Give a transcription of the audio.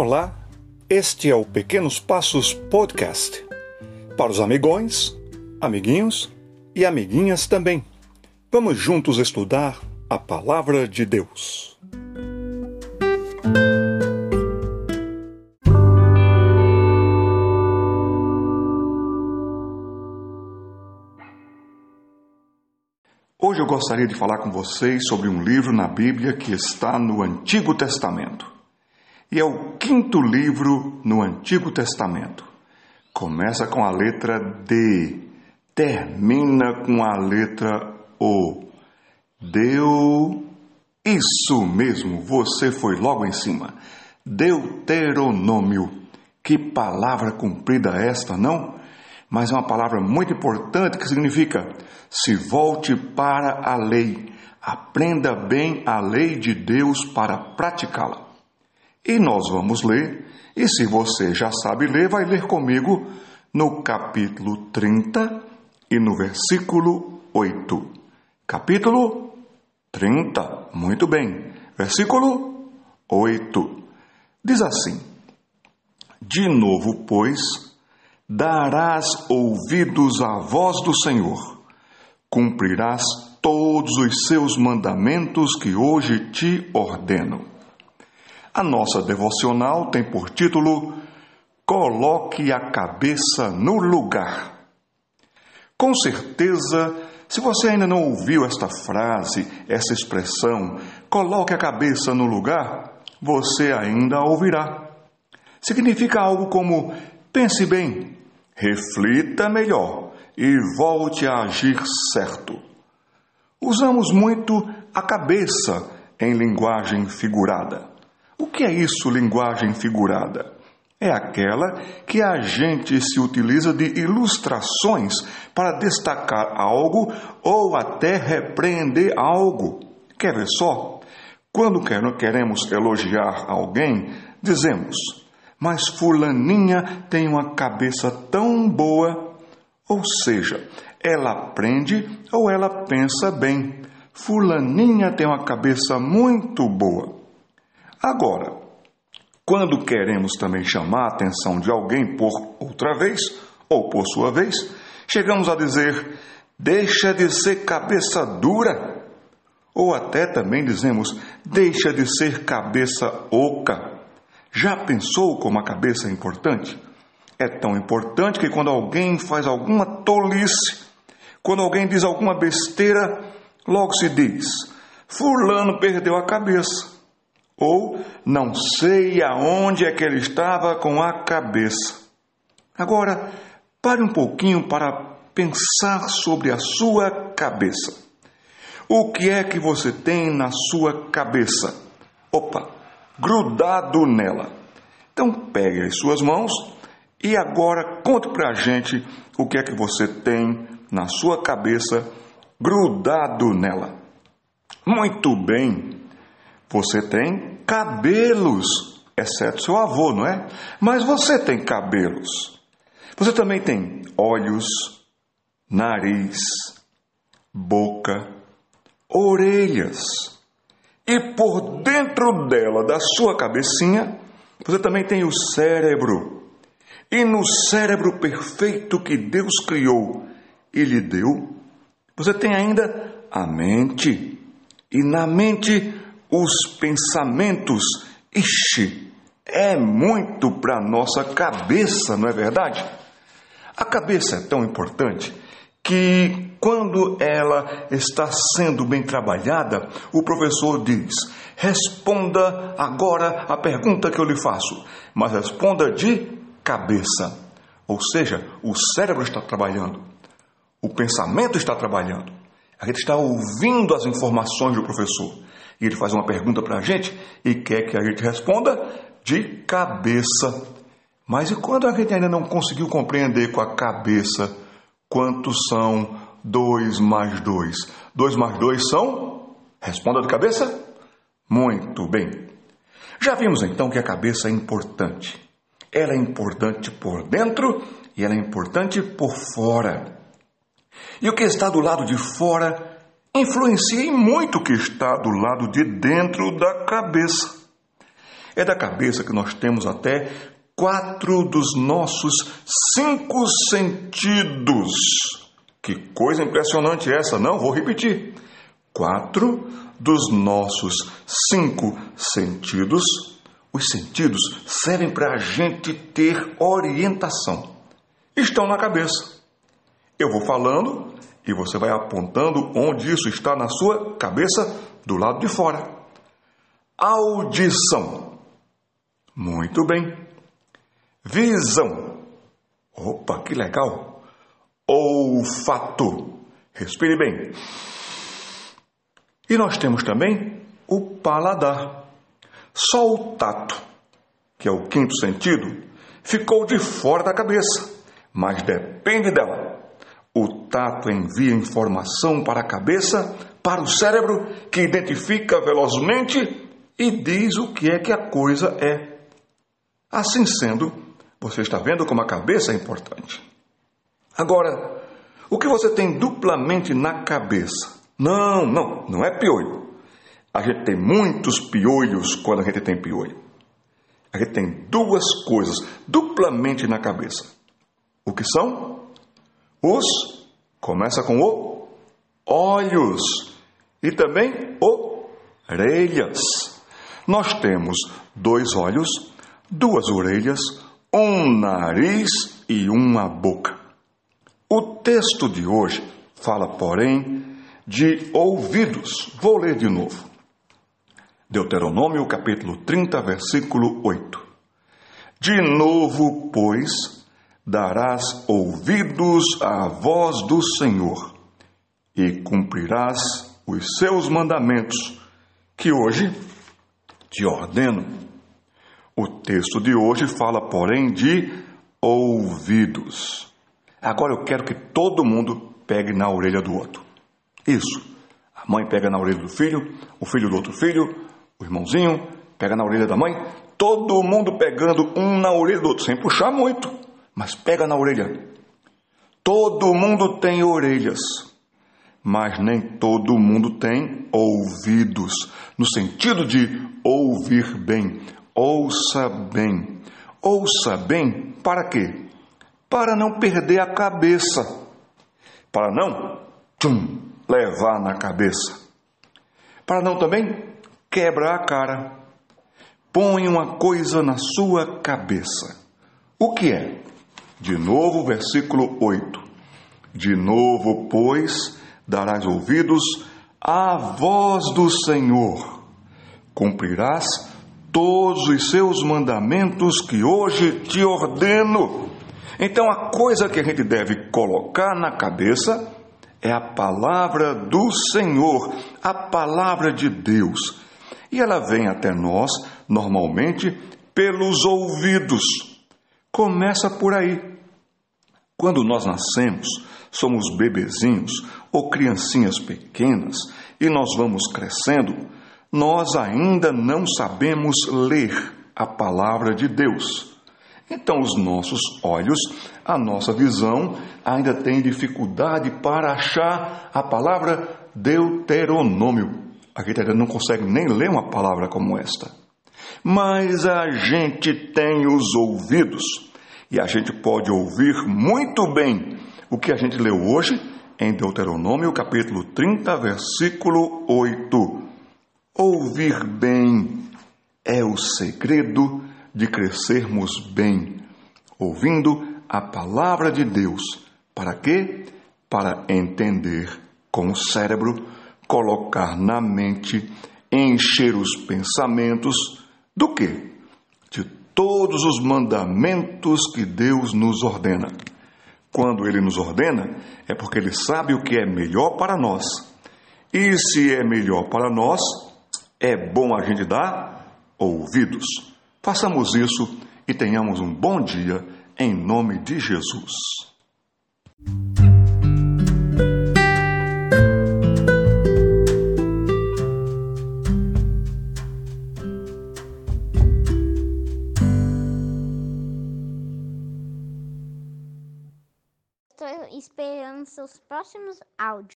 Olá, este é o Pequenos Passos Podcast. Para os amigões, amiguinhos e amiguinhas também. Vamos juntos estudar a Palavra de Deus. Hoje eu gostaria de falar com vocês sobre um livro na Bíblia que está no Antigo Testamento e é o quinto livro no Antigo Testamento. Começa com a letra D, termina com a letra O. Deu. Isso mesmo, você foi logo em cima. Deuteronômio. Que palavra comprida esta, não? Mas é uma palavra muito importante que significa: se volte para a lei, aprenda bem a lei de Deus para praticá-la. E nós vamos ler, e se você já sabe ler, vai ler comigo no capítulo 30 e no versículo 8. Capítulo 30, muito bem. Versículo 8. Diz assim: De novo, pois, darás ouvidos à voz do Senhor, cumprirás todos os seus mandamentos que hoje te ordeno a nossa devocional tem por título Coloque a cabeça no lugar. Com certeza, se você ainda não ouviu esta frase, essa expressão, coloque a cabeça no lugar, você ainda a ouvirá. Significa algo como pense bem, reflita melhor e volte a agir certo. Usamos muito a cabeça em linguagem figurada. O que é isso, linguagem figurada? É aquela que a gente se utiliza de ilustrações para destacar algo ou até repreender algo. Quer ver só? Quando queremos elogiar alguém, dizemos: Mas Fulaninha tem uma cabeça tão boa. Ou seja, ela aprende ou ela pensa bem. Fulaninha tem uma cabeça muito boa. Agora, quando queremos também chamar a atenção de alguém por outra vez, ou por sua vez, chegamos a dizer: deixa de ser cabeça dura. Ou até também dizemos: deixa de ser cabeça oca. Já pensou como a cabeça é importante? É tão importante que quando alguém faz alguma tolice, quando alguém diz alguma besteira, logo se diz: Fulano perdeu a cabeça. Ou não sei aonde é que ele estava com a cabeça. Agora, pare um pouquinho para pensar sobre a sua cabeça. O que é que você tem na sua cabeça? Opa, grudado nela. Então pegue as suas mãos e agora conte para a gente o que é que você tem na sua cabeça grudado nela. Muito bem, você tem cabelos, exceto seu avô, não é? Mas você tem cabelos. Você também tem olhos, nariz, boca, orelhas. E por dentro dela, da sua cabecinha, você também tem o cérebro. E no cérebro perfeito que Deus criou e lhe deu, você tem ainda a mente. E na mente os pensamentos. Ixi, é muito para nossa cabeça, não é verdade? A cabeça é tão importante que quando ela está sendo bem trabalhada, o professor diz: responda agora a pergunta que eu lhe faço, mas responda de cabeça. Ou seja, o cérebro está trabalhando, o pensamento está trabalhando, a gente está ouvindo as informações do professor. E ele faz uma pergunta para a gente e quer que a gente responda de cabeça. Mas e quando a gente ainda não conseguiu compreender com a cabeça quantos são 2 mais 2? 2 mais 2 são? Responda de cabeça? Muito bem. Já vimos então que a cabeça é importante. Ela é importante por dentro e ela é importante por fora. E o que está do lado de fora influencia em muito o que está do lado de dentro da cabeça. É da cabeça que nós temos até quatro dos nossos cinco sentidos. Que coisa impressionante essa, não? Vou repetir. Quatro dos nossos cinco sentidos. Os sentidos servem para a gente ter orientação. Estão na cabeça. Eu vou falando e você vai apontando onde isso está na sua cabeça do lado de fora. Audição. Muito bem. Visão. Opa, que legal. Olfato. Respire bem. E nós temos também o paladar. Só o tato, que é o quinto sentido, ficou de fora da cabeça, mas depende dela. O tato envia informação para a cabeça, para o cérebro, que identifica velozmente e diz o que é que a coisa é. Assim sendo, você está vendo como a cabeça é importante. Agora, o que você tem duplamente na cabeça? Não, não, não é piolho. A gente tem muitos piolhos quando a gente tem piolho. A gente tem duas coisas duplamente na cabeça. O que são? Os, começa com o, olhos e também orelhas. Nós temos dois olhos, duas orelhas, um nariz e uma boca. O texto de hoje fala, porém, de ouvidos. Vou ler de novo. Deuteronômio capítulo 30, versículo 8. De novo, pois, darás ouvidos à voz do Senhor e cumprirás os seus mandamentos, que hoje te ordeno. O texto de hoje fala, porém, de ouvidos. Agora eu quero que todo mundo pegue na orelha do outro. Isso. A mãe pega na orelha do filho, o filho do outro filho, o irmãozinho pega na orelha da mãe, todo mundo pegando um na orelha do outro, sem puxar muito, mas pega na orelha. Todo mundo tem orelhas, mas nem todo mundo tem ouvidos, no sentido de ouvir bem. Ouça bem. Ouça bem para quê? Para não perder a cabeça. Para não tchum, levar na cabeça. Para não também quebrar a cara. Põe uma coisa na sua cabeça. O que é? De novo, versículo 8. De novo, pois, darás ouvidos à voz do Senhor. Cumprirás todos os seus mandamentos que hoje te ordeno. Então, a coisa que a gente deve colocar na cabeça é a palavra do Senhor, a palavra de Deus. E ela vem até nós, normalmente, pelos ouvidos. Começa por aí. Quando nós nascemos, somos bebezinhos ou criancinhas pequenas e nós vamos crescendo, nós ainda não sabemos ler a palavra de Deus. Então, os nossos olhos, a nossa visão, ainda tem dificuldade para achar a palavra Deuteronômio. A gente ainda não consegue nem ler uma palavra como esta. Mas a gente tem os ouvidos e a gente pode ouvir muito bem o que a gente leu hoje em Deuteronômio, capítulo 30, versículo 8. Ouvir bem é o segredo de crescermos bem, ouvindo a palavra de Deus. Para quê? Para entender com o cérebro, colocar na mente, encher os pensamentos do quê? De todos os mandamentos que Deus nos ordena. Quando Ele nos ordena, é porque Ele sabe o que é melhor para nós. E se é melhor para nós, é bom a gente dar ouvidos. Façamos isso e tenhamos um bom dia em nome de Jesus. Seus próximos áudios.